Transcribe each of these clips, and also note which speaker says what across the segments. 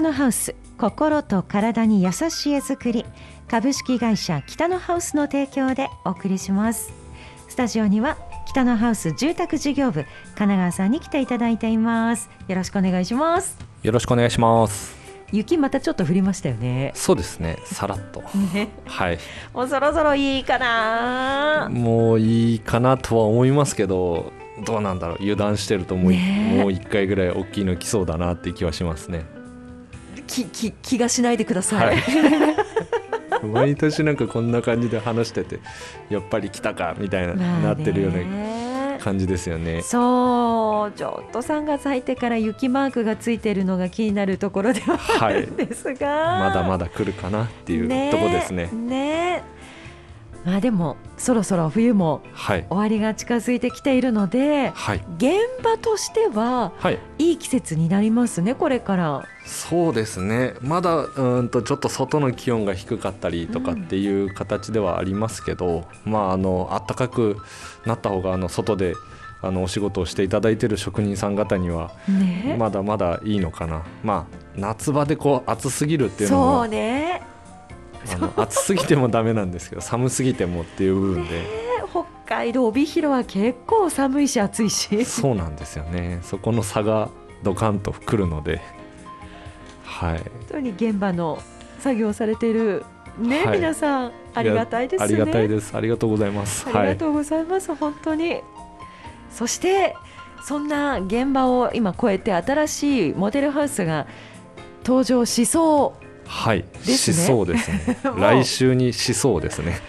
Speaker 1: 北のハウス心と体に優しい絵作り。株式会社北のハウスの提供でお送りします。スタジオには北のハウス住宅事業部神奈川さんに来ていただいています。よろしくお願いします。
Speaker 2: よろしくお願いします。
Speaker 1: 雪またちょっと降りましたよね。
Speaker 2: そうですね。さらっと。
Speaker 1: ね。
Speaker 2: はい。
Speaker 1: もうそろそろいいかな。
Speaker 2: もういいかなとは思いますけどどうなんだろう。油断してるともう,、一回ぐらい大きいの来そうだなって気はしますね
Speaker 1: きき気がしないでください、
Speaker 2: はい。毎年なんかこんな感じで話しててやっぱり来たかみたいな、なってるような感じですよね。
Speaker 1: そう。ちょっと3月入ってから雪マークがついてるのが気になるところではあ
Speaker 2: はい
Speaker 1: るんですが、
Speaker 2: まだまだ来るかなっていう
Speaker 1: ね
Speaker 2: とこですね。
Speaker 1: ね。まあでもそろそろ冬も
Speaker 2: はい。
Speaker 1: 終わりが近づいてきているので
Speaker 2: はい。
Speaker 1: 現場としては
Speaker 2: はい。
Speaker 1: いい季節になりますねこれから。
Speaker 2: そうですね。まだうーんとちょっと外の気温が低かったりとかっていう形ではありますけど、まああの暖かくなった方があの外であのお仕事をしていただいている職人さん方には
Speaker 1: ね。
Speaker 2: まだまだいいのかな。まあ夏場でこう暑すぎるっていうの
Speaker 1: そう
Speaker 2: も
Speaker 1: ね
Speaker 2: あの暑すぎてもダメなんですけど寒すぎてもっていう部分で。
Speaker 1: 北海道帯広は結構寒いし暑いし。
Speaker 2: そうなんですよね。そこの差がドカンとくるので。はい。
Speaker 1: 本当に現場の作業されているね、
Speaker 2: はい。
Speaker 1: 皆さんありがたいですね。
Speaker 2: ありがたいです。ありがとうございます。
Speaker 1: ありがとうございます、本当に。そしてそんな現場を今超えて新しいモデルハウスが登場しそ
Speaker 2: はい、
Speaker 1: ね。
Speaker 2: しそうですね。来週にしそうですね。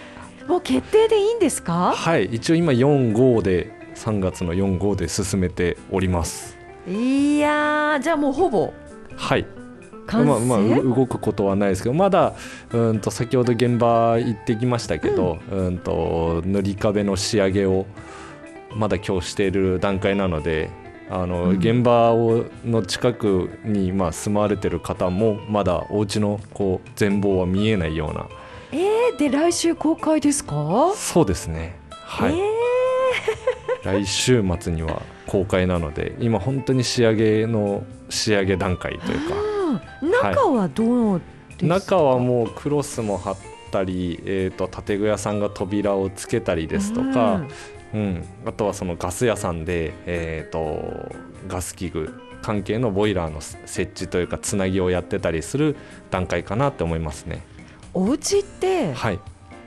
Speaker 1: うもう決定でいいんですか？
Speaker 2: はい一応今4号で3月の4号で進めております。
Speaker 1: いやーじゃあもうほぼ。
Speaker 2: はい。まあまあう動くことはないですけどまだうんと先ほど現場行ってきましたけど、うん、と塗り壁の仕上げをまだ今日している段階なのであの、
Speaker 1: うん。
Speaker 2: 現場をの近くに、まあ、住まわれてる方もまだお家のこう全貌は見えないような。
Speaker 1: えー、で来週公開ですか？
Speaker 2: そうですね。はい、
Speaker 1: え
Speaker 2: 来週末には公開なので今本当に仕上げの仕上げ段階というか。
Speaker 1: 中はどうですか、
Speaker 2: 中はもうクロスも貼ったり、えー、と建具屋さんが扉をつけたりですとか、うんあとはそのガス屋さんで、えー、とガス器具関係のボイラーの設置というかつなぎをやってたりする段階かなって思いますね。
Speaker 1: お家って
Speaker 2: はい、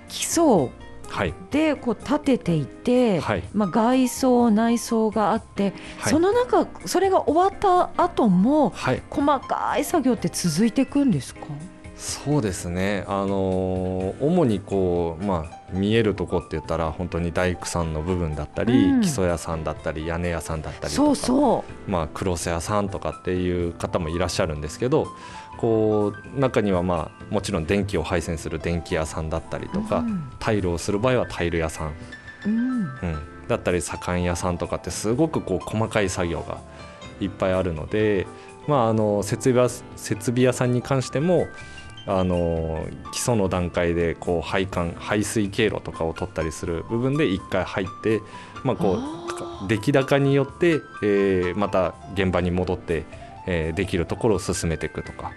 Speaker 1: 基礎
Speaker 2: はい。
Speaker 1: でこう建てていて、
Speaker 2: はい。
Speaker 1: まあ、外装内装があって、
Speaker 2: はい。
Speaker 1: その中それが終わった後も
Speaker 2: はい。
Speaker 1: 細かい作業って続いていくんですか？
Speaker 2: そうですね、あのー主にこう、まあ、見えるとこって言ったら本当に大工さんの部分だったり、
Speaker 1: うん。
Speaker 2: 基礎屋さんだったり屋根屋さんだったり
Speaker 1: そうそ
Speaker 2: まあ、クロス屋さんとかっていう方もいらっしゃるんですけどこう中には、まあ、もちろん電気を配線する電気屋さんだったり
Speaker 1: う
Speaker 2: とか、
Speaker 1: うん。
Speaker 2: タイルをする場合はタイル屋さん、
Speaker 1: うん。
Speaker 2: うん、だったり左官屋さんとかってすごくこう細かい作業がいっぱいあるので、まあ、あの設備屋設備屋さんに関してもあの基礎の段階でこう配管排水経路とかを取ったりする部分で1回入って、まあ、こ
Speaker 1: あ
Speaker 2: う出来高によって、えーまた現場に戻って、えーできるところを進めていくとか。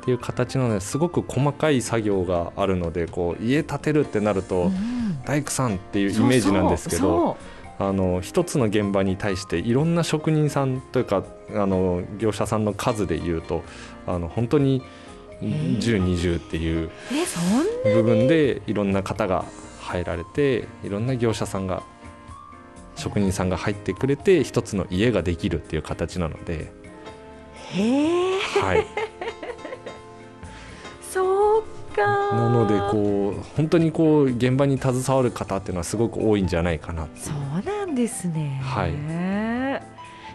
Speaker 2: っていう形なのですごく細かい作業があるのでこう家建てるってなると、
Speaker 1: うん。
Speaker 2: 大工さんっていうイメージなんですけどあの一つの現場に対していろんな職人さんというかあの業者さんの数でいうとあの本当に1020っていう部分でいろんな方が入られていろんな業者さんが職人さんが入ってくれて一つの家ができるっていう形なので、
Speaker 1: へえ。
Speaker 2: はい、
Speaker 1: そうか
Speaker 2: なのでこう本当にこう現場に携わる方っていうのはすごく多いんじゃないかな
Speaker 1: そうなんですね。
Speaker 2: はい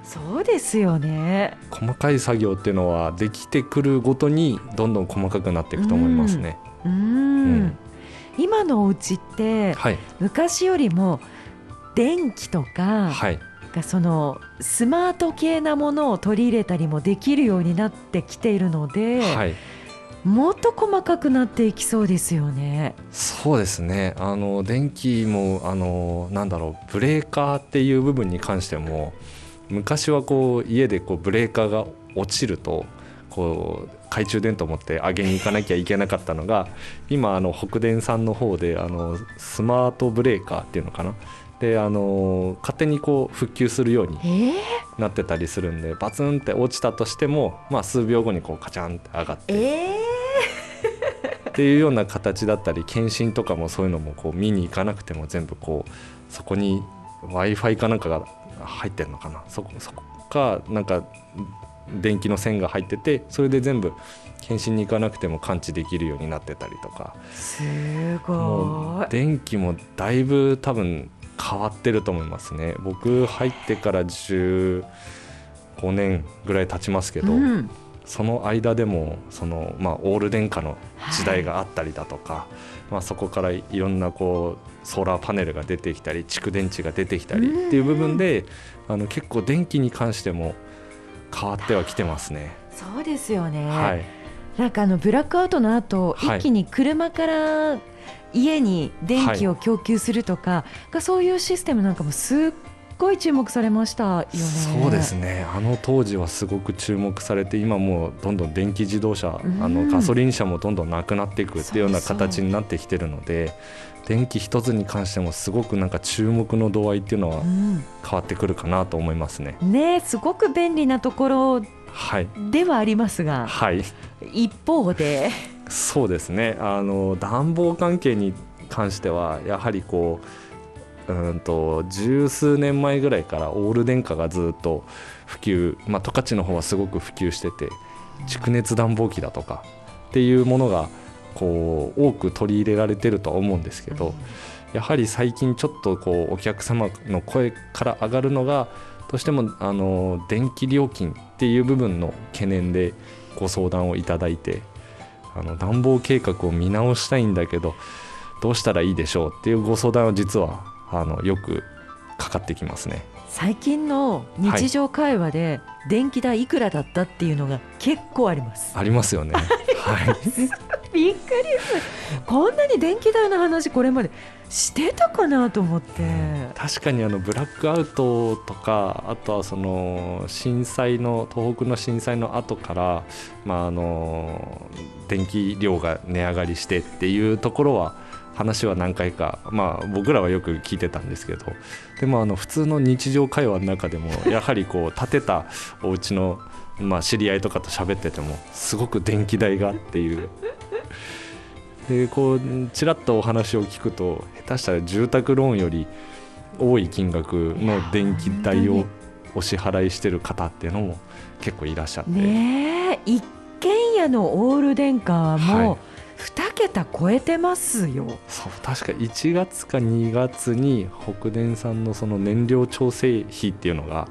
Speaker 1: そうですよね。
Speaker 2: 細かい作業っていうのはできてくるごとにどんどん細かくなっていくと思いますね。
Speaker 1: うん。
Speaker 2: うん。
Speaker 1: 今のお家って
Speaker 2: はい、
Speaker 1: 昔よりも電気とか
Speaker 2: はい、
Speaker 1: がそのスマート系なものを取り入れたりもできるようになってきているので、
Speaker 2: はい、
Speaker 1: もっと細かくなっていきそうですよね。
Speaker 2: そうですね。あの電気もあのなんだろうブレーカーっていう部分に関しても昔はこう家でこうブレーカーが落ちるとこう懐中電灯を持って上げに行かなきゃいけなかったのが 今あの北電さんの方であのスマートブレーカーっていうのかな。であの勝手にこう復旧するように
Speaker 1: えー、
Speaker 2: なってたりするんでバツンって落ちたとしても、まあ、数秒後にこうカチャンって上がって
Speaker 1: え
Speaker 2: っていうような形だったり検診とかもそういうのもこう見に行かなくても全部こうそこに w i f i かなんかが入ってるのかな？そこそこかなんか電気の線が入っててそれで全部検診に行かなくても感知できるようになってたりとか。
Speaker 1: ー、す
Speaker 2: も
Speaker 1: ごい。
Speaker 2: う電気もだいぶ多分変わってると思いますね。僕入ってから15年ぐらい経ちますけど、
Speaker 1: うん、
Speaker 2: その間でもその、まあ、オール電化の時代があったりだとか、まあ、そこからいろんなこうソーラーパネルが出てきたり蓄電池が出てきたりっていう部分であの結構電気に関しても変わってはきてますね。
Speaker 1: そうですよね。
Speaker 2: はい、
Speaker 1: なんかあのブラックアウトの後、
Speaker 2: はい。
Speaker 1: 一気に車から家に電気を供給するとか、がそういうシステムなんかもすっごい注目されましたよね。
Speaker 2: そうですね。あの当時はすごく注目されて今もうどんどん電気自動車、
Speaker 1: うん。
Speaker 2: あのガソリン車もどんどんなくなっていくっていうような形になってきてるので電気一つに関してもすごくなんか注目の度合いっていうのは
Speaker 1: うん。
Speaker 2: 変わってくるかなと思いますね。
Speaker 1: ねすごく便利なところ
Speaker 2: はい、
Speaker 1: ではありますが
Speaker 2: はい。
Speaker 1: 一方で。
Speaker 2: そうですね。あの暖房関係に関してはやはりこううんと十数年前ぐらいからオール電化がずっと普及、まあ、十勝の方はすごく普及してて蓄熱暖房機だとかっていうものがこう多く取り入れられてるとは思うんですけど、やはり最近ちょっとこうお客様の声から上がるのがどうしてもあの電気料金っていう部分の懸念でご相談をいただいてあの暖房計画を見直したいんだけどどうしたらいいでしょうっていうご相談は実はあのよくかかってきますね。
Speaker 1: 最近の日常会話で電気代いくらだったっていうのが結構あります。
Speaker 2: ありますよね。はい、
Speaker 1: びっくりするこんなに電気代の話これまでしてたかなと思って。
Speaker 2: 確かにあのブラックアウトとかあとはその震災の東北の震災の後から、まあ、あの電気量が値上がりしてっていうところは話は何回か、まあ、僕らはよく聞いてたんですけど。でもあの普通の日常会話の中でもやはりこう建てたお家のまあ知り合いとかと喋っててもすごく電気代がっていう。でこうちらっとお話を聞くと下手したら住宅ローンより多い金額の電気代をお支払いしてる方っていうのも結構いらっしゃって、
Speaker 1: ねえ。一軒家のオール電化はもう
Speaker 2: はい
Speaker 1: 2桁超えてますよ。
Speaker 2: そう確か1月か2月に北電さんのその燃料調整費っていうのが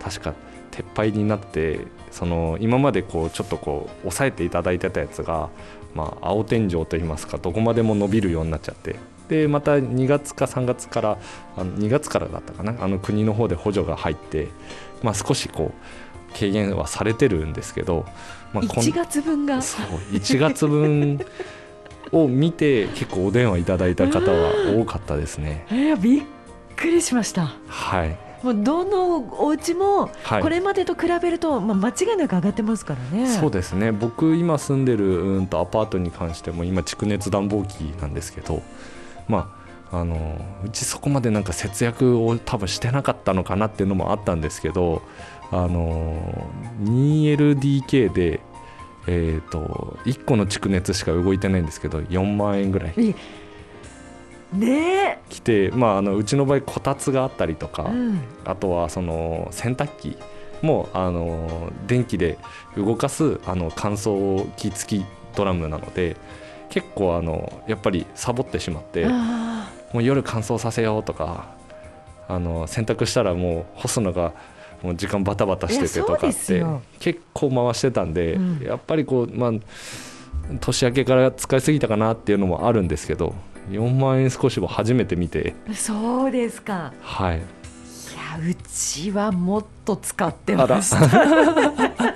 Speaker 2: 確か撤廃になってその今までこうちょっとこう抑えていただいてたやつが、まあ、青天井といいますかどこまでも伸びるようになっちゃってでまた2月か3月からあの2月からだったかなあの国の方で補助が入って、まあ、少しこう軽減はされてるんですけど、まあ、こん
Speaker 1: 1月分が
Speaker 2: そう1月分を見て結構お電話いただいた方は多かったですね。
Speaker 1: えーびっくりしました。
Speaker 2: はい、
Speaker 1: もうどのお家も
Speaker 2: はい、
Speaker 1: これまでと比べると、まあ、間違いなく上がってますからね。
Speaker 2: そうですね僕今住んでるうんとアパートに関しても今蓄熱暖房機なんですけどまああのうちそこまでなんか節約を多分してなかったのかなっていうのもあったんですけどあの 2LDK でえー、と1個の蓄熱しか動いてないんですけど4万円ぐらい
Speaker 1: ね
Speaker 2: 来て、まあ、あのうちの場合こたつがあったりとか、
Speaker 1: え、うん、
Speaker 2: あとはその洗濯機もあの電気で動かすあの乾燥機付きドラムなので結構あのやっぱりサボってしまって
Speaker 1: あ
Speaker 2: もう夜乾燥させようとかあの洗濯したらもう干すのがもう時間バタバタしててとかって結構回してたんで、
Speaker 1: うん。
Speaker 2: やっぱりこうまあ年明けから使いすぎたかなっていうのもあるんですけど4万円少しも初めて見て。
Speaker 1: ーそうですか。
Speaker 2: はい。
Speaker 1: いやうちはもっと使ってました。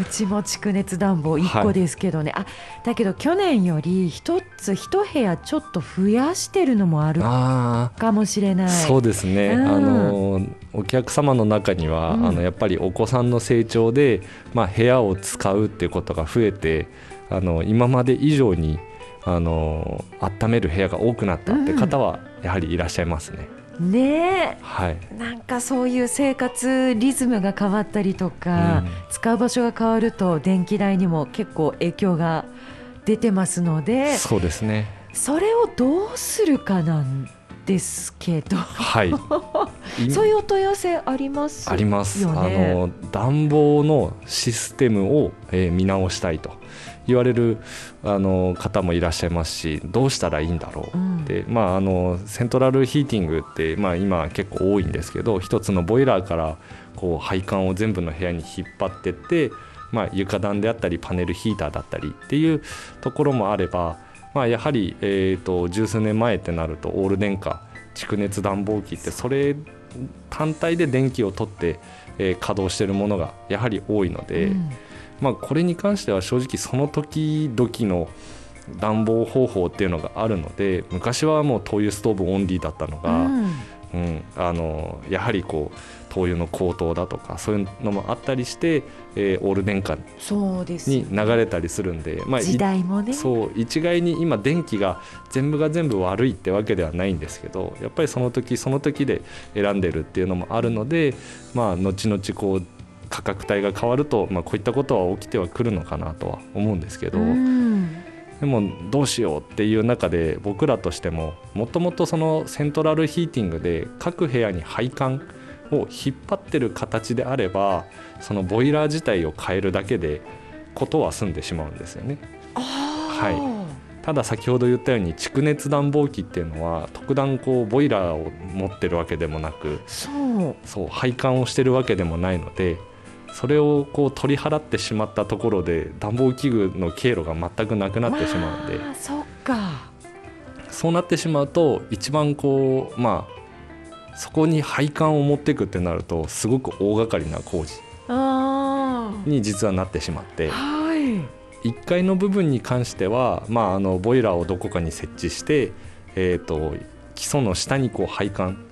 Speaker 1: うちも蓄熱暖房1個ですけどね、はい、あだけど去年より1つ1部屋ちょっと増やしてるのもあるかもしれない。
Speaker 2: そうですね、うん、あのお客様の中には、うん、あのやっぱりお子さんの成長で、まあ、部屋を使うっていうことが増えてあの今まで以上にあの温める部屋が多くなったって方はやはりいらっしゃいますね。
Speaker 1: ね
Speaker 2: はい、
Speaker 1: なんかそういう生活リズムが変わったりとか、うん、使う場所が変わると電気代にも結構影響が出てますので
Speaker 2: そうですね。
Speaker 1: それをどうするかなんですけど、
Speaker 2: はい、
Speaker 1: そういうお問い合わせあります、
Speaker 2: ね、あります。あの暖房のシステムを、えー、見直したいと言われるあの方もいらっしゃいますしどうしたらいいんだろう、うん、でまあ、あのセントラルヒーティングって、まあ、今結構多いんですけど一つのボイラーからこう配管を全部の部屋に引っ張ってって、まあ、床暖であったりパネルヒーターだったりっていうところもあれば、まあ、やはり、えーと、十数年前ってなるとオール電化蓄熱暖房機ってそれ単体で電気を取って、えー、稼働しているものがやはり多いので。うんまあ、これに関しては正直その時々の暖房方法っていうのがあるので昔はもう灯油ストーブオンリーだったのが、うん、うん、あのやはりこう灯油の高騰だとかそういうのもあったりして、えー、オール電化に流れたりするんで、
Speaker 1: まあ、時代もね。
Speaker 2: そう一概に今電気が全部が全部悪いってわけではないんですけどやっぱりその時その時で選んでるっていうのもあるので、まあ、後々こう価格帯が変わると、まあ、こういったことは起きてはくるのかなとは思うんですけど、でもどうしようっていう中で僕らとしてももともとそのセントラルヒーティングで各部屋に配管を引っ張ってる形であればそのボイラー自体を変えるだけでことは済んでしまうんですよね。はい、ただ先ほど言ったように蓄熱暖房機っていうのは特段こうボイラーを持ってるわけでもなくそう配管をしてるわけでもないのでそれをこう取り払ってしまったところで暖房器具の経路が全くなくなってしまうんで、
Speaker 1: まあ、そっか。
Speaker 2: そうなってしまうと一番こうまあそこに配管を持っていくってなるとすごく大掛かりな工事に実はなってしまって、はい、1階の部分に関しては、まあ、あのボイラーをどこかに設置して、えーと、基礎の下にこう配管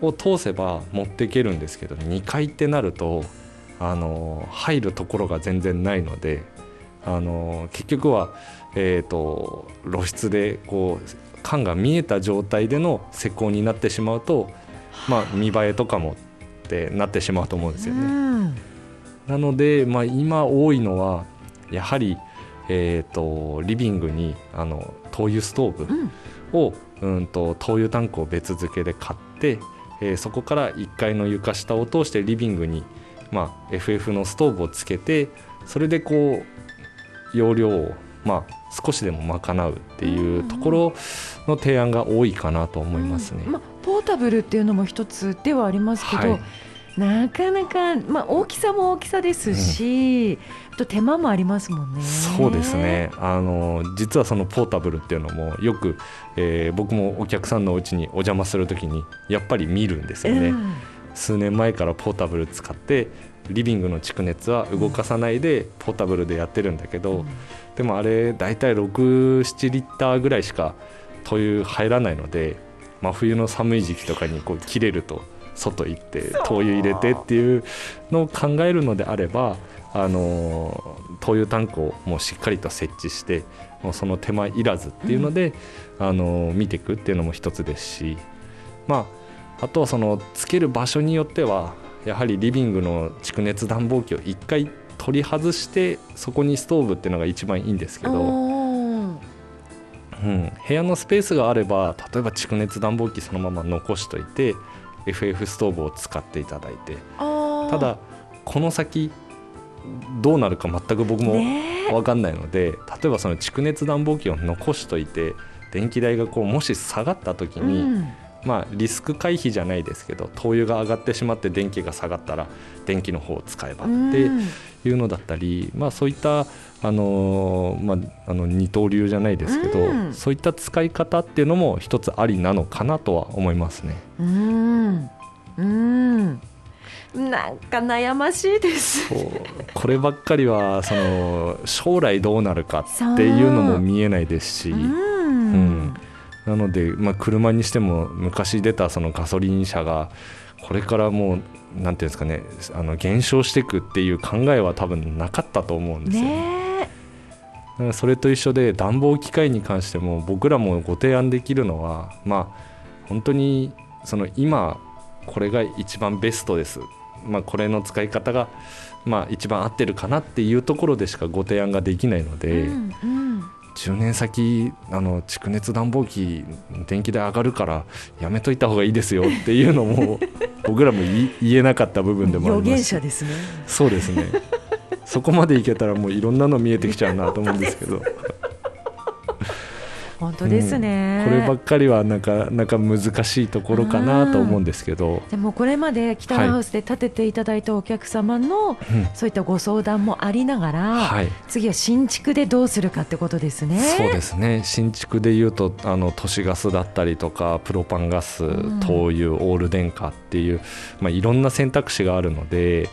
Speaker 2: を通せば持っていけるんですけど2階ってなるとあの入るところが全然ないのであの結局は、えーと、露出でこう缶が見えた状態での施工になってしまうと、まあ、見栄えとかもってなってしまうと思うんですよね。なので、まあ、今多いのはやはり、えーと、リビングにあの灯油ストーブを、うん、うんと灯油タンクを別付けで買って、えー、そこから1階の床下を通してリビングにまあ、FF のストーブをつけてそれでこう容量を、まあ、少しでも賄うっていうところの提案が多いかなと思いますね。
Speaker 1: うん、まあ、ポータブルっていうのも一つではありますけど、はいなかなか、まあ、大きさも大きさですし、うん、あと手間もありますもんね。
Speaker 2: そうですねあの実はそのポータブルっていうのもよく、えー、僕もお客さんのお家にお邪魔するときにやっぱり見るんですよね。うん数年前からポータブル使ってリビングの蓄熱は動かさないでポータブルでやってるんだけど、うん、でもあれ大体67リッターぐらいしか灯油入らないので真冬の寒い時期とかにこう切れると外行って灯油入れてっていうのを考えるのであればあの灯油タンクをもうしっかりと設置してもうその手間いらずっていうので、うん、あの見ていくっていうのも一つですしまああとはそのつける場所によってはやはりリビングの蓄熱暖房機を1回取り外してそこにストーブっていうのが一番いいんですけど、うん、部屋のスペースがあれば例えば蓄熱暖房機そのまま残しといて FF ストーブを使っていただいて。ただこの先どうなるか全く僕も分かんないので、例えばその蓄熱暖房機を残しといて電気代がこうもし下がった時に、うんまあ、リスク回避じゃないですけど灯油が上がってしまって電気が下がったら電気の方を使えばっていうのだったり、まあ、そういったあの、まあ、あの二刀流じゃないですけど、そういった使い方っていうのも一つありなのかなとは思いますね。
Speaker 1: うん。うん。なんか悩ましいです。
Speaker 2: こればっかりはその将来どうなるかっていうのも見えないですし、
Speaker 1: うん、
Speaker 2: うんなので、まあ、車にしても昔出たそのガソリン車がこれからもうなんていうんですかねあの減少していくっていう考えは多分なかったと思うんですよね。
Speaker 1: ね
Speaker 2: それと一緒で暖房機械に関しても僕らもご提案できるのはまあ本当にその今これが一番ベストです、まあ、これの使い方がまあ一番合ってるかなっていうところでしかご提案ができないの
Speaker 1: え、
Speaker 2: で、
Speaker 1: うんうん
Speaker 2: 10年先あの蓄熱暖房機電気代上がるからやめといた方がいいですよっていうのも 僕らも言えなかった部分でもありま
Speaker 1: すね。
Speaker 2: そうですね。そこまでいけたらもういろんなの見えてきちゃうなと思うんですけど
Speaker 1: 本当ですね、
Speaker 2: こればっかりはなかなか難しいところかなと思うんですけど、
Speaker 1: でもこれまで北のハウスで建てていただいたお客様の
Speaker 2: うん。
Speaker 1: そういったご相談もありながら、
Speaker 2: はい、
Speaker 1: 次は新築でどうするかってことですね。
Speaker 2: そうですね。新築でいうとあの都市ガスだったりとかプロパンガス、
Speaker 1: ん。
Speaker 2: 灯油オール電化っていう、まあ、いろんな選択肢があるので、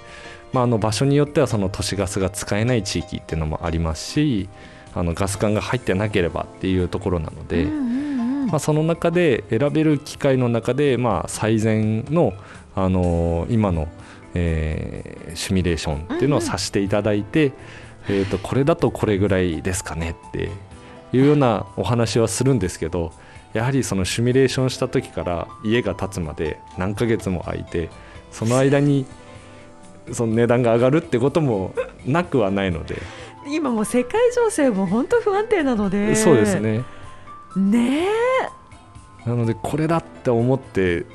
Speaker 2: まあ、あの場所によってはその都市ガスが使えない地域っていうのもありますしあのガス管が入ってなければっていうところなので。
Speaker 1: うんうんうん
Speaker 2: まあ、その中で選べる機械の中で、まあ、最善の、あのー今の、えーシミュレーションっていうのをさせていただいて、えー、とこれだとこれぐらいですかねっていうようなお話はするんですけどやはりそのシミュレーションした時から家が建つまで何ヶ月も空いてその間にその値段が上がるってこともなくはないので、
Speaker 1: 今もう世界情勢も本当不安定なので。
Speaker 2: そうですね。
Speaker 1: ねえ。
Speaker 2: なのでこれだって思って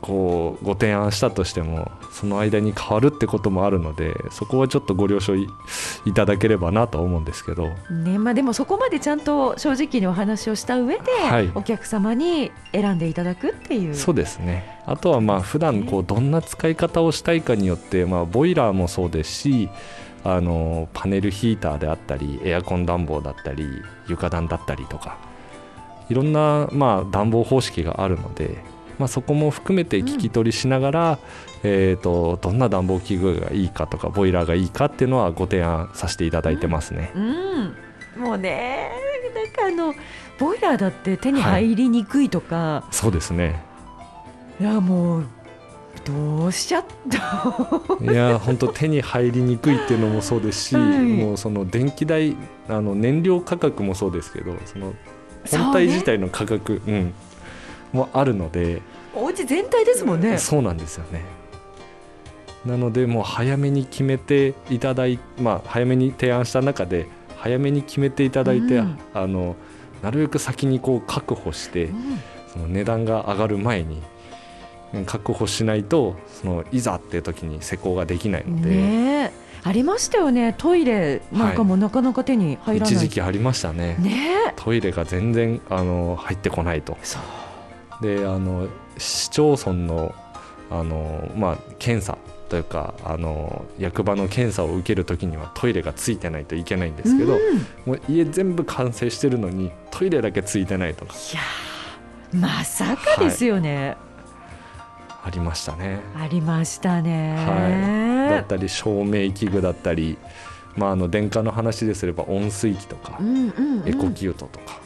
Speaker 2: こうご提案したとしてもその間に変わるってこともあるのでそこはちょっとご了承いいただければなとは思うんですけど。
Speaker 1: ねまあ、でもそこまでちゃんと正直にお話をした上で、
Speaker 2: はい。
Speaker 1: お客様に選んでいただくっていう。
Speaker 2: そうですね。あとはまあ普段こうどんな使い方をしたいかによって、まあ、ボイラーもそうですしあのパネルヒーターであったりエアコン暖房だったり床暖だったりとかいろんな、まあ、暖房方式があるので、まあ、そこも含めて聞き取りしながら、えー、とどんな暖房器具がいいかとかボイラーがいいかっていうのはご提案させていただいてますね。
Speaker 1: うん、もうねなんかあのボイラーだって手に入りにくいとか、
Speaker 2: そうですね。
Speaker 1: い、やもうどうしちゃった？
Speaker 2: いや本当手に入りにくいっていうのもそうですし、
Speaker 1: はい。
Speaker 2: もうその電気代あの燃料価格もそうですけどその本体自体の価格う、ん、もあるので。
Speaker 1: お家全体ですもんね。
Speaker 2: そうなんですよね。なのでもう早めに決めていただいまあ早めに提案した中で早めに決めていただいて、
Speaker 1: うん。
Speaker 2: あのなるべく先にこう確保して
Speaker 1: うん。
Speaker 2: その値段が上がる前にうん確保しないとそのいざっていう時に施工ができないので、
Speaker 1: ねえ。ありましたよね。トイレなんかもなかなか手に入らない、
Speaker 2: 一時期ありましたね。
Speaker 1: ねえ。
Speaker 2: トイレが全然あの入ってこないと。
Speaker 1: そう。
Speaker 2: であの市町村のあの、まあ、検査というかあの役場の検査を受けるときにはトイレがついてないといけないんですけど、
Speaker 1: うんい
Speaker 2: もう家全部完成してるのにトイレだけついてないとか。
Speaker 1: やーまさかですよね、
Speaker 2: ありましたね。
Speaker 1: ありましたね、
Speaker 2: はい、だったり照明器具だったり、まあ、あの電化の話ですれば温水器とか、
Speaker 1: うんうんうん。
Speaker 2: エコキュートとか、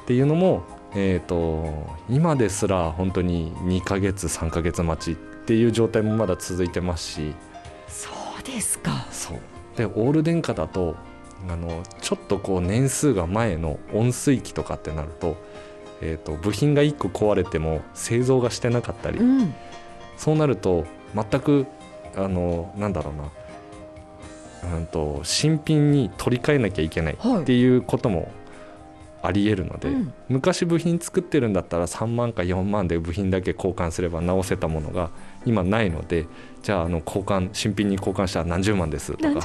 Speaker 2: っていうのも、えー、と今ですら本当に2ヶ月3ヶ月待ちっていう状態もまだ続いてますし。
Speaker 1: そうですか。
Speaker 2: そう。でオール電化だとあのちょっとこう年数が前の温水器とかってなると,、えー、と部品が1個壊れても製造がしてなかったり、
Speaker 1: うん。
Speaker 2: そうなると全くあのなんだろうな、うん、と新品に取り替えなきゃいけない
Speaker 1: はい。
Speaker 2: っていうこともありえるので、
Speaker 1: うん。
Speaker 2: 昔部品作ってるんだったら3万か4万で部品だけ交換すれば直せたものが今ないのでじゃああの交換新品に交換したら何十万ですとか。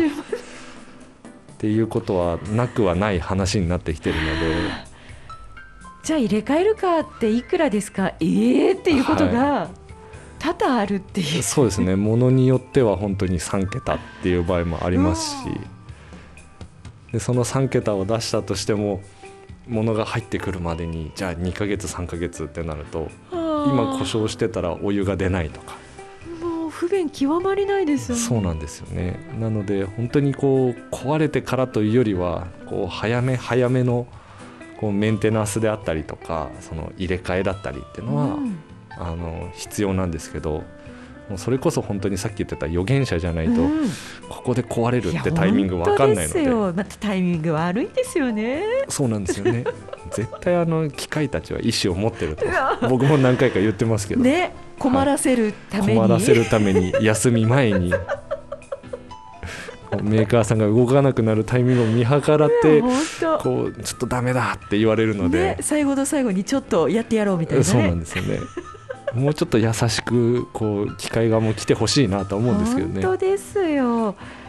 Speaker 2: っていうことはなくはない話になってきてるので
Speaker 1: じゃあ入れ替えるかっていくらですか？ええっていうことが多々あるっていう、
Speaker 2: そうですね。ものによっては本当に3桁っていう場合もありますし。でその3桁を出したとしても物が入ってくるまでにじゃあ2ヶ月3ヶ月ってなると今故障してたらお湯が出ないとか。
Speaker 1: もう不便極まりないですよね。
Speaker 2: そうなんですよね。なので本当にこう壊れてからというよりはこう早め早めのこうメンテナンスであったりとかその入れ替えだったりっていうのは、
Speaker 1: うん。
Speaker 2: あの必要なんですけどもうそれこそ本当にさっき言ってた予言者じゃないと、
Speaker 1: うん。
Speaker 2: ここで壊れるってタイミングわかんないので。
Speaker 1: 本当ですよ。またタイミング悪いですよね。
Speaker 2: そうなんですよね。絶対あの機械たちは意思を持ってると僕も何回か言ってますけど、
Speaker 1: ね。困らせるために、
Speaker 2: 困らせるために休み前に メーカーさんが動かなくなるタイミングを見計らって こうちょっとダメだって言われるので。
Speaker 1: ね、最後の最後にちょっとやってやろうみたいなね。
Speaker 2: そうなんですよね。もうちょっと優しくこう機械側も来てほしいなと思うんですけどね。
Speaker 1: 本当ですよ。はあ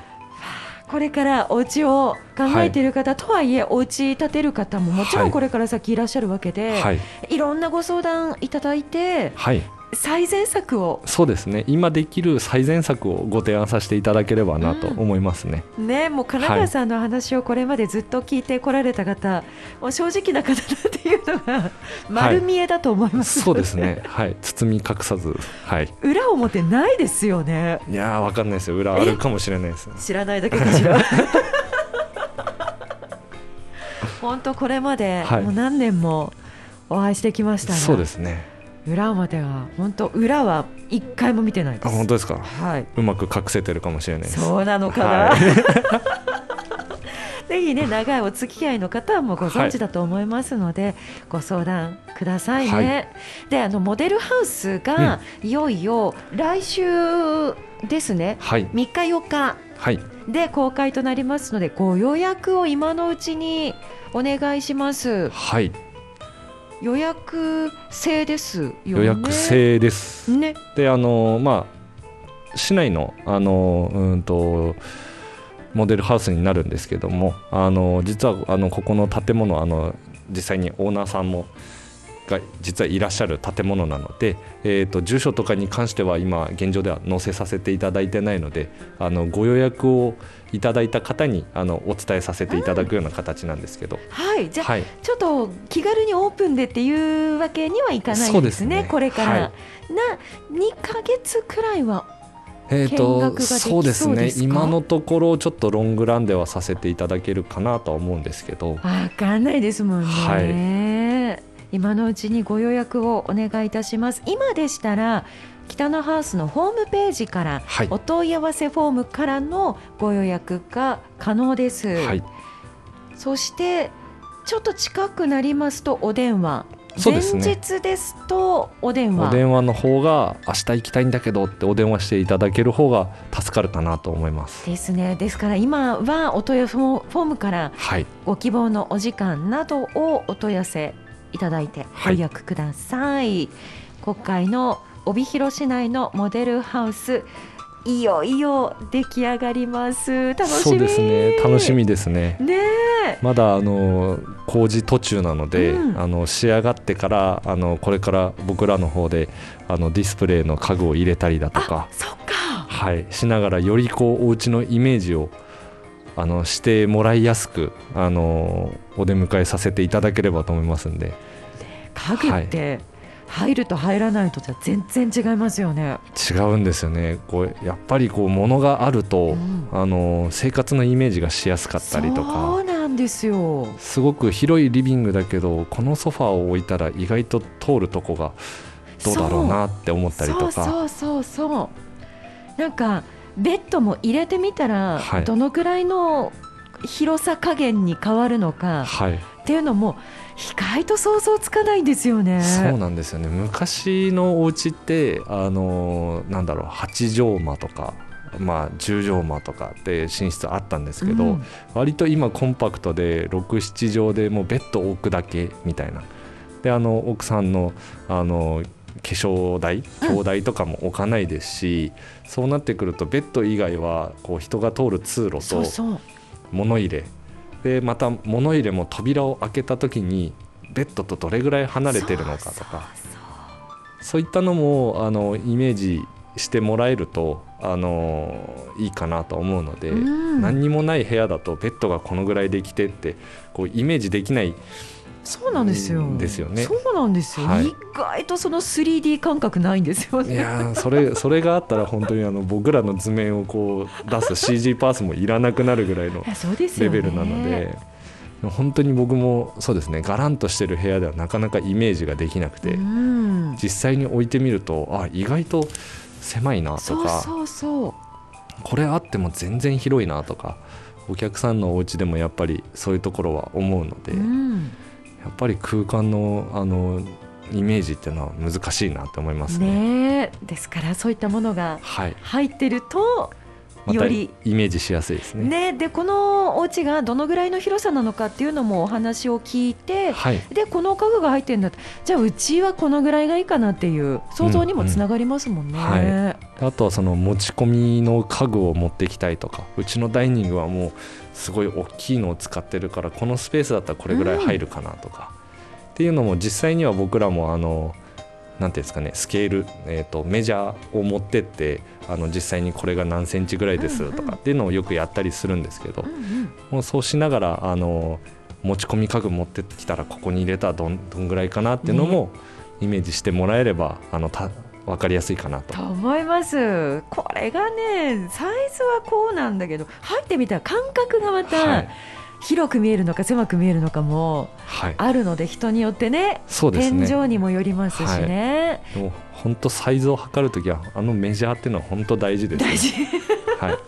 Speaker 1: これからお家を考えている方、とはいえお家建てる方ももちろ
Speaker 2: はい。
Speaker 1: んこれから先いらっしゃるわけで、
Speaker 2: はい。
Speaker 1: い、ろんなご相談いただいて
Speaker 2: はい
Speaker 1: 最善策を。
Speaker 2: そうですね。今できる最善策をご提案させていただければなと思いますね、
Speaker 1: ねもう金川さんの話をこれまでずっと聞いてこられた方、もう正直な方だっていうのが丸見えだと思います、
Speaker 2: そうですね。はい。包み隠さずはい。
Speaker 1: 裏表ないですよね。
Speaker 2: いやーわかんないですよ。裏あるかもしれないです
Speaker 1: 知らないだけかしら。本当これまで
Speaker 2: はい。
Speaker 1: もう何年もお会いしてきましたが、
Speaker 2: そうですね
Speaker 1: 裏表は本当裏は一回も見てないで
Speaker 2: あ
Speaker 1: す
Speaker 2: 本当ですか？
Speaker 1: はい。う
Speaker 2: まく隠せてるかもしれないです。
Speaker 1: そうなのかな、
Speaker 2: は
Speaker 1: ぜひね長いお付き合いの方はもうご存知だと思いますので、ご相談くださいね、であのモデルハウスがいよいよ来週ですね。
Speaker 2: はい。
Speaker 1: 3日4日。
Speaker 2: はい。
Speaker 1: で公開となりますのでご予約を今のうちにお願いします。
Speaker 2: はい
Speaker 1: 予約制ですよね。
Speaker 2: 予約制です、
Speaker 1: ね。
Speaker 2: であのまあ市内のあのうんとモデルハウスになるんですけどもあの実はあのここの建物あの実際にオーナーさんもが実はいらっしゃる建物なので、えー、と住所とかに関しては今現状では載せさせていただいてないのであのご予約をいただいた方にあのお伝えさせていただくような形なんですけど、
Speaker 1: はい。じゃあ、
Speaker 2: はい、
Speaker 1: ちょっと気軽にオープンでっていうわけにはいかないんですね
Speaker 2: ね。
Speaker 1: これから、
Speaker 2: はい。
Speaker 1: な2ヶ月くらいは
Speaker 2: えー、
Speaker 1: 見学
Speaker 2: と
Speaker 1: ができ
Speaker 2: そうですね
Speaker 1: そうですか
Speaker 2: 今のところちょっとロングランではさせていただけるかなとは思うんですけど。
Speaker 1: わかんないですもんね、
Speaker 2: は
Speaker 1: 今のうちにご予約をお願いいたします。今でしたら北のハウスのホームページから
Speaker 2: はい。
Speaker 1: お問い合わせフォームからのご予約が可能です、
Speaker 2: はい。
Speaker 1: そしてちょっと近くなりますとお電話。前日ですとお電話。
Speaker 2: お電話の方が明日行きたいんだけどってお電話していただける方が助かるかなと思います。
Speaker 1: ですね。ですから今はお問い合わせフォームから
Speaker 2: はい。
Speaker 1: ご希望のお時間などをお問い合わせいただいてご
Speaker 2: はい。
Speaker 1: 予約ください、今回の帯広市内のモデルハウスいよいよ出来上がります。楽しみ。
Speaker 2: そうですね。楽しみですね。
Speaker 1: ねえ。
Speaker 2: まだあの工事途中なので、
Speaker 1: うん。
Speaker 2: あの仕上がってからあのこれから僕らの方であのディスプレイの家具を入れたりだと
Speaker 1: あ
Speaker 2: か、
Speaker 1: そっか。
Speaker 2: はい、しながらよりこうお家のイメージをあのしてもらいやすくあのお出迎えさせていただければと思いますんで。
Speaker 1: 家具って入ると入らないとじゃ全然違いますよね、
Speaker 2: 違うんですよね。こうやっぱりこう物があると、
Speaker 1: うん。
Speaker 2: あの生活のイメージがしやすかったりと
Speaker 1: そ
Speaker 2: か
Speaker 1: うなんですよ。
Speaker 2: すごく広いリビングだけどこのソファーを置いたら意外と通るとこがどうだろうなって思ったりとか。
Speaker 1: そうそうそうそう。なんかベッドも入れてみたら、
Speaker 2: はい。
Speaker 1: どのくらいの広さ加減に変わるのか
Speaker 2: はい、
Speaker 1: っていうのも意外と想像つかないんですよね。
Speaker 2: そうなんですよね。昔のお家ってあのなんだろう8畳間とか、まあ、10畳間とかって寝室あったんですけど、
Speaker 1: うん。
Speaker 2: 割と今コンパクトで67畳でもうベッド置くだけみたいな。であの奥さんのあの化粧台鏡台とかも置かないですし、そうなってくるとベッド以外はこう人が通る通路と物入れ。でまた物入れも扉を開けた時にベッドとどれぐらい離れてるのかとか。そういったのもあのイメージしてもらえるとあのいいかなと思うので、
Speaker 1: うん。
Speaker 2: 何にもない部屋だとベッドがこのぐらいできてってこうイメージできない
Speaker 1: そうなんですよ。
Speaker 2: ですよね
Speaker 1: そうなんですよ。
Speaker 2: はい
Speaker 1: 意外とその 3D 感覚ないんですよ
Speaker 2: い
Speaker 1: ね。
Speaker 2: やーそれそれがあったら本当にあの僕らの図面をこう出す CG パースもいらなくなるぐらいの。レベルなので、本当に僕もそうですねガランとしてる部屋ではなかなかイメージができなくて、
Speaker 1: うん、
Speaker 2: 実際に置いてみるとあ意外と狭いなとか
Speaker 1: そうそうそう。
Speaker 2: これあっても全然広いなとかお客さんのお家でもやっぱりそういうところは思うので、や
Speaker 1: うん、
Speaker 2: っぱり空間のあのイメージっていうのは難しいなと思いますね。
Speaker 1: ねえですからそういったものが
Speaker 2: はい、
Speaker 1: 入ってると
Speaker 2: また
Speaker 1: より。
Speaker 2: イメージしやすいですね。
Speaker 1: ねでこのお家がどのぐらいの広さなのかっていうのもお話を聞いて
Speaker 2: はい、
Speaker 1: でこの家具が入ってるんだとじゃあうちはこのぐらいがいいかなっていう想像にもつながりますもんね。
Speaker 2: うんはあとはその持ち込みの家具を持ってきたいとかうちのダイニングはもうすごい大きいのを使ってるからこのスペースだったらこれぐらい入るかなとか、っていうのも実際には僕らもあのなんていうんですかねスケール、えー、とメジャーを持ってってあの実際にこれが何センチぐらいですとかっていうのをよくやったりするんですけど、
Speaker 1: うんうん。
Speaker 2: もうそうしながらあの持ち込み家具持ってきたらここに入れたらどんどんぐらいかなっていうのもイメージしてもらえればあのた分かりやすいかなと。
Speaker 1: と思います。これがねサイズはこうなんだけど入ってみたら感覚がま
Speaker 2: は
Speaker 1: た
Speaker 2: い、
Speaker 1: 広く見えるのか狭く見えるのかも
Speaker 2: はい、
Speaker 1: あるので人によってね
Speaker 2: ね。
Speaker 1: 天井にもよりますしね、
Speaker 2: でも本当サイズを測るときはあのメジャーっていうのは本当大事です、
Speaker 1: 大事。
Speaker 2: はい、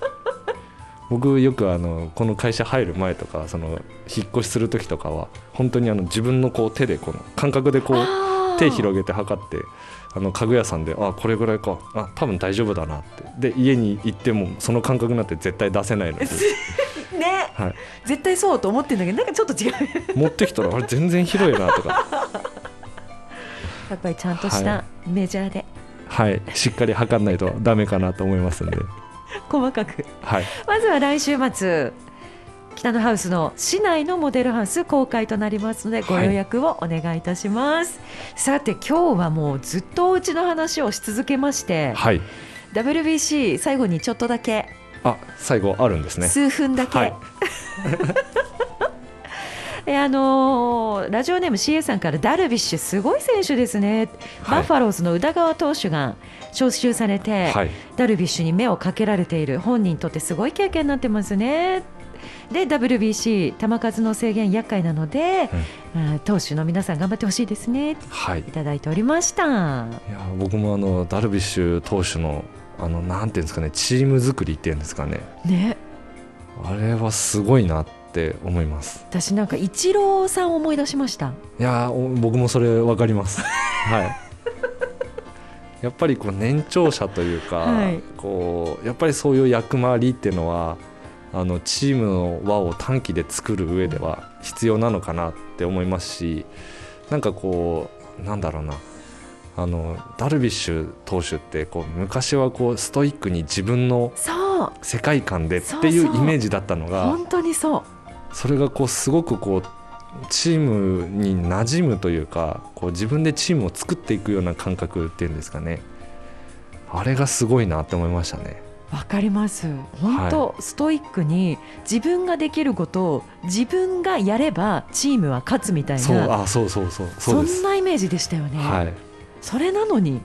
Speaker 2: 僕よくあのこの会社入る前とかその引っ越しする時とかは本当にあの自分のこう手でこの感覚でこう手広げて測ってあの家具屋さんであこれぐらいか。あ多分大丈夫だなって。で家に行ってもその感覚になって絶対出せないので、
Speaker 1: ね、
Speaker 2: はい、
Speaker 1: 絶対そうと思ってるんだけどなんかちょっと違う。
Speaker 2: 持ってきたらあれ全然広いなとか、
Speaker 1: やっぱりちゃんとした
Speaker 2: は
Speaker 1: メジャーで。
Speaker 2: はい、しっかり測んないとダメかなと思いますんで、
Speaker 1: 細かく。
Speaker 2: はい、
Speaker 1: まずは来週末北のハウスの市内のモデルハウス公開となりますのでご予約をお願いいたします、さて今日はもうずっとお家の話をし続けまして、
Speaker 2: はい、
Speaker 1: WBC 最後にちょっとだけ、
Speaker 2: あ最後あるんですね。
Speaker 1: 数分だけ、
Speaker 2: はい。
Speaker 1: えあのーラジオネーム CA さんからダルビッシュすごい選手ですね、
Speaker 2: はい。
Speaker 1: バファローズの宇田川投手が招集されて、
Speaker 2: はい、
Speaker 1: ダルビッシュに目をかけられている。本人にとってすごい経験になってますね。で WBC 球数の制限厄介なので、あ投手の皆さん頑張ってほしいですね。い
Speaker 2: はい、い
Speaker 1: ただいておりました。
Speaker 2: や僕もあのダルビッシュ投手のあのなんていうんですかねチーム作りっていうんですかね。
Speaker 1: ね。
Speaker 2: あれはすごいなって思います。
Speaker 1: 私なんかイチローさんを思い出しました。
Speaker 2: いやお僕もそれ分かります。はい。やっぱりこう年長者というか、
Speaker 1: はい。
Speaker 2: こうやっぱりそういう役回りっていうのはあのチームの輪を短期で作る上では必要なのかなって思いますしなんかこうなんだろうなあのダルビッシュ投手ってこう昔はこうストイックに自分の世界観でっていうイメージだったのが
Speaker 1: 本当にそう。
Speaker 2: それがこうすごくこうチームに馴染むというかこう自分でチームを作っていくような感覚っていうんですかね。あれがすごいなって思いましたね。
Speaker 1: わかります。本当、ストイックに自分ができることを自分がやればチームは勝つみたい
Speaker 2: そう
Speaker 1: な
Speaker 2: あそうそうそう。
Speaker 1: そんなイメージでしたよね、
Speaker 2: はい
Speaker 1: それなのに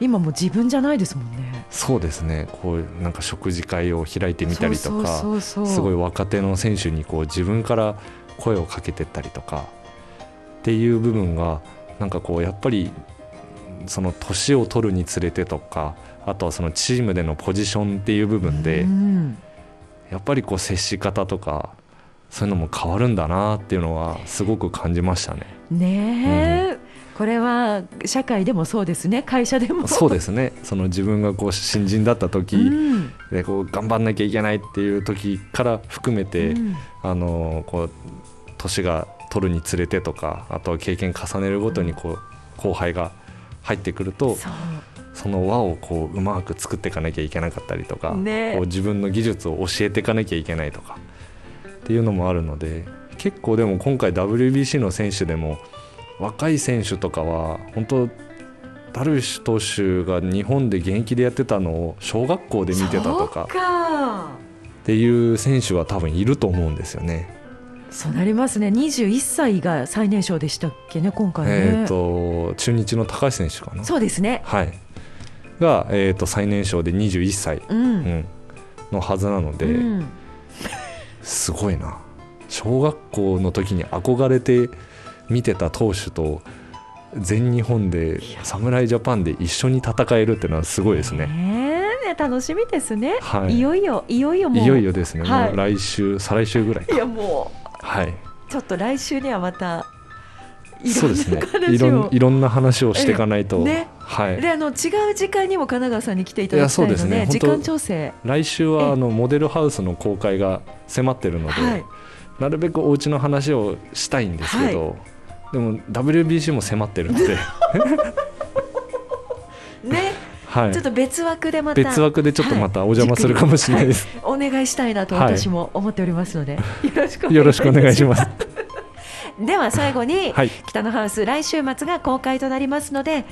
Speaker 1: 今もう自分じゃないですもんね。
Speaker 2: そうですね。こうなんか食事会を開いてみたりとかすごい若手の選手にこう自分から声をかけてったりとかっていう部分がなんかこうやっぱりその年を取るにつれてとかあとはそのチームでのポジションっていう部分で
Speaker 1: うん。
Speaker 2: やっぱりこう接し方とかそういうのも変わるんだなっていうのはすごく感じましたね。
Speaker 1: ねえ、これは社会でもそうですね。会社でも。
Speaker 2: そうですね。その自分がこう新人だった時、
Speaker 1: うん。
Speaker 2: でこう頑張んなきゃいけないっていう時から含めて、
Speaker 1: うん。
Speaker 2: あのこう年が取るにつれてとかあとは経験重ねるごとにこう後輩が入ってくると
Speaker 1: そ
Speaker 2: の輪をこううまく作っていかなきゃいけなかったりとか、
Speaker 1: ね。
Speaker 2: こう自分の技術を教えていかなきゃいけないとかっていうのもあるので結構でも今回 WBC の選手でも若い選手とかは本当ダルビッシュ投手が日本で現役でやってたのを小学校で見てたとかっていう選手は多分いると思うんですよね。
Speaker 1: そうなりますね。21歳が最年少でしたっけね今回ね。
Speaker 2: えっ、と中日の高橋選手かな。
Speaker 1: そうですね。
Speaker 2: はい。が、えー、と最年少で21歳、
Speaker 1: う
Speaker 2: うんん、のはずなので、
Speaker 1: うん。
Speaker 2: すごいな。小学校の時に憧れて見てた投手と全日本で侍ジャパンで一緒に戦えるっていうのはすごいですね。
Speaker 1: ね楽しみですね、
Speaker 2: はい。
Speaker 1: いよいよいよいよもう。
Speaker 2: いよいよですね、
Speaker 1: はい。
Speaker 2: もう来週再来週ぐらいか。
Speaker 1: いやも
Speaker 2: はい、
Speaker 1: うちょっと来週にはまたいろ
Speaker 2: そうんですね。
Speaker 1: な話
Speaker 2: いろいろんな話をしていかないと、
Speaker 1: ええね。
Speaker 2: はい、
Speaker 1: であの違う時間にも神奈川さんに来ていただきたいので
Speaker 2: ですね。
Speaker 1: 時間調整。
Speaker 2: 来週
Speaker 1: ええ。
Speaker 2: はあのモデルハウスの公開が迫ってるので、
Speaker 1: はい。
Speaker 2: なるべくお家の話をしたいんですけど、でも WBC も迫ってるので、
Speaker 1: ね、
Speaker 2: はい。
Speaker 1: ちょっと別枠でまた。
Speaker 2: 別枠でちょっとまたお邪魔するかもしれないです。
Speaker 1: お願いしたいなと
Speaker 2: はい。
Speaker 1: 私も思っておりますので、よろしく
Speaker 2: お願いし
Speaker 1: す。
Speaker 2: ます。
Speaker 1: では最後に、
Speaker 2: はい。
Speaker 1: 北のハウス来週末が公開となりますので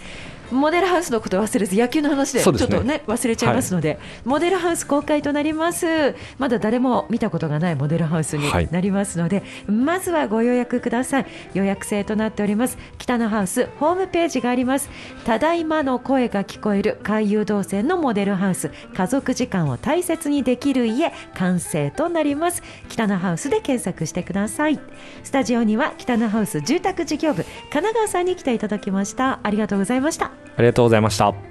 Speaker 1: モデルハウスのこと忘れず野球の話でちょっとね忘れちゃいますので、モデルハウス公開となります。まだ誰も見たことがないモデルハウスに
Speaker 2: はい。
Speaker 1: なりますので、まずはご予約ください。予約制となっております。北のハウスホームページがあります。ただいまの声が聞こえる海遊動線のモデルハウス。家族時間を大切にできる家完成となります。北のハウスで検索してください。スタジオには北のハウス住宅事業部神奈川さんに来ていただきました。ありがとうございました。
Speaker 2: あありがとうございました。